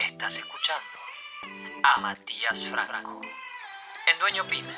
Estás escuchando a Matías Franco en Dueño Pyme.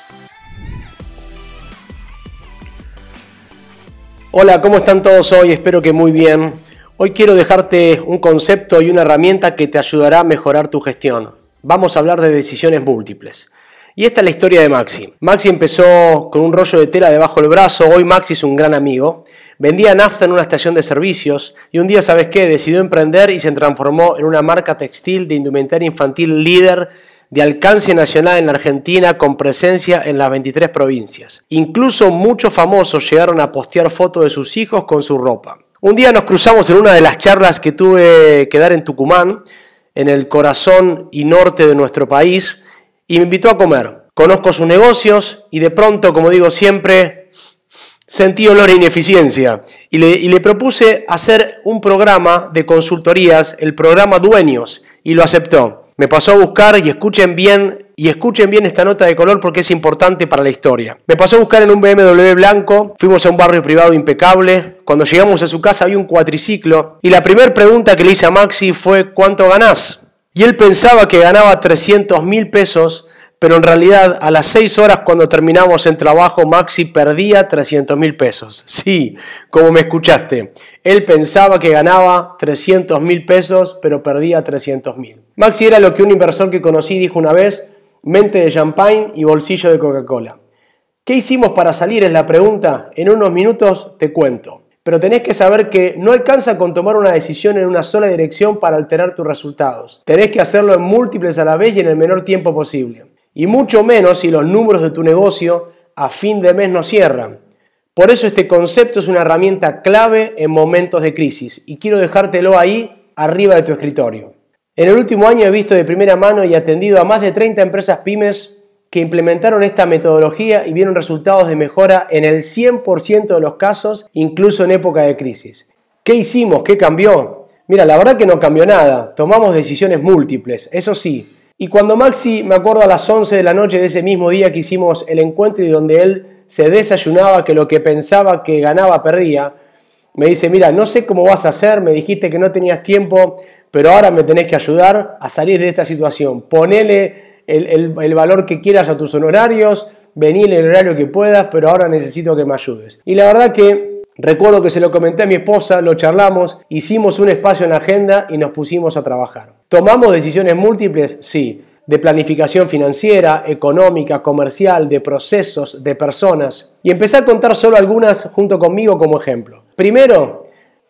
Hola, ¿cómo están todos hoy? Espero que muy bien. Hoy quiero dejarte un concepto y una herramienta que te ayudará a mejorar tu gestión. Vamos a hablar de decisiones múltiples. Y esta es la historia de Maxi. Maxi empezó con un rollo de tela debajo del brazo, hoy Maxi es un gran amigo. Vendía nafta en una estación de servicios y un día, ¿sabes qué? Decidió emprender y se transformó en una marca textil de indumentaria infantil líder de alcance nacional en la Argentina con presencia en las 23 provincias. Incluso muchos famosos llegaron a postear fotos de sus hijos con su ropa. Un día nos cruzamos en una de las charlas que tuve que dar en Tucumán, en el corazón y norte de nuestro país, y me invitó a comer. Conozco sus negocios y de pronto, como digo siempre, sentí olor a ineficiencia y le, propuse hacer un programa de consultorías, el programa Dueños, y lo aceptó. Me pasó a buscar y escuchen bien y escuchen bien esta nota de color porque es importante para la historia. Me pasó a buscar en un BMW blanco, fuimos a un barrio privado impecable, cuando llegamos a su casa había un cuatriciclo y la primera pregunta que le hice a Maxi fue ¿cuánto ganás? Y él pensaba que ganaba 300 mil pesos, pero en realidad a las 6 horas cuando terminamos el trabajo, Maxi perdía 300 mil pesos. Sí, como me escuchaste. Él pensaba que ganaba 300 mil pesos, pero perdía 300 mil. Maxi era lo que un inversor que conocí dijo una vez, mente de champagne y bolsillo de Coca-Cola. ¿Qué hicimos para salir? Es la pregunta. En unos minutos te cuento. Pero tenés que saber que no alcanza con tomar una decisión en una sola dirección para alterar tus resultados. Tenés que hacerlo en múltiples a la vez y en el menor tiempo posible. Y mucho menos si los números de tu negocio a fin de mes no cierran. Por eso este concepto es una herramienta clave en momentos de crisis y quiero dejártelo ahí arriba de tu escritorio. En el último año he visto de primera mano y atendido a más de 30 empresas pymes que implementaron esta metodología y vieron resultados de mejora en el 100% de los casos, incluso en época de crisis. ¿Qué hicimos? ¿Qué cambió? Mira, la verdad que no cambió nada. Tomamos decisiones múltiples, eso sí. Y cuando Maxi, me acuerdo a las 11 de la noche de ese mismo día que hicimos el encuentro y donde él se desayunaba que lo que pensaba que ganaba perdía, me dice, mira, no sé cómo vas a hacer, me dijiste que no tenías tiempo, pero ahora me tenés que ayudar a salir de esta situación. Ponele el, valor que quieras a tus honorarios, vení en el horario que puedas, pero ahora necesito que me ayudes. Y la verdad que recuerdo que se lo comenté a mi esposa, lo charlamos, hicimos un espacio en la agenda y nos pusimos a trabajar. ¿Tomamos decisiones múltiples? Sí. De planificación financiera, económica, comercial, de procesos, de personas. Y empecé a contar solo algunas junto conmigo como ejemplo. Primero,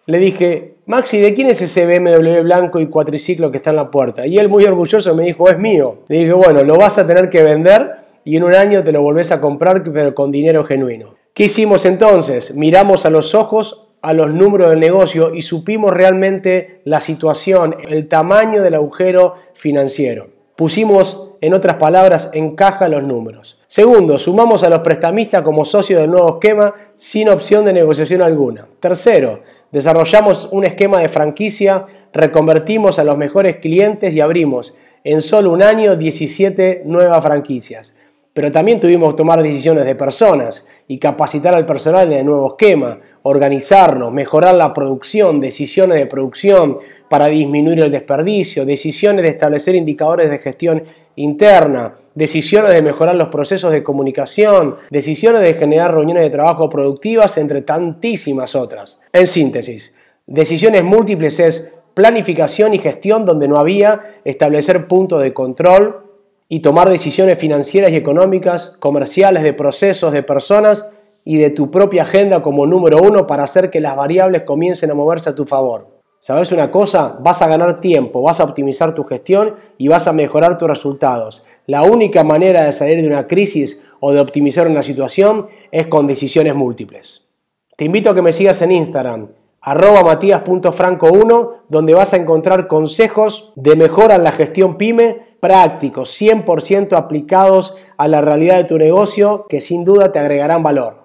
le dije, Maxi, ¿de quién es ese BMW blanco y cuatriciclo que está en la puerta? Y él muy orgulloso me dijo, es mío. Le dije, bueno, lo vas a tener que vender y en un año te lo volvés a comprar, pero con dinero genuino. ¿Qué hicimos entonces? Miramos a los ojos a los números del negocio y supimos realmente la situación, el tamaño del agujero financiero. Pusimos, en otras palabras, en caja los números. Segundo, sumamos a los prestamistas como socios del nuevo esquema sin opción de negociación alguna. Tercero, Desarrollamos un esquema de franquicia, reconvertimos a los mejores clientes y abrimos en solo un año 17 nuevas franquicias. Pero también tuvimos que tomar decisiones de personas y capacitar al personal en el nuevo esquema, organizarnos, mejorar la producción, decisiones de producción para disminuir el desperdicio, decisiones de establecer indicadores de gestión interna, decisiones de mejorar los procesos de comunicación, decisiones de generar reuniones de trabajo productivas, entre tantísimas otras. En síntesis, decisiones múltiples es planificación y gestión donde no había, establecer puntos de control y tomar decisiones financieras y económicas, comerciales, de procesos, de personas y de tu propia agenda como número uno para hacer que las variables comiencen a moverse a tu favor. ¿Sabes una cosa? Vas a ganar tiempo, vas a optimizar tu gestión y vas a mejorar tus resultados. La única manera de salir de una crisis o de optimizar una situación es con decisiones múltiples. Te invito a que me sigas en Instagram, arroba matías.franco1, donde vas a encontrar consejos de mejora en la gestión pyme prácticos, 100% aplicados a la realidad de tu negocio que sin duda te agregarán valor.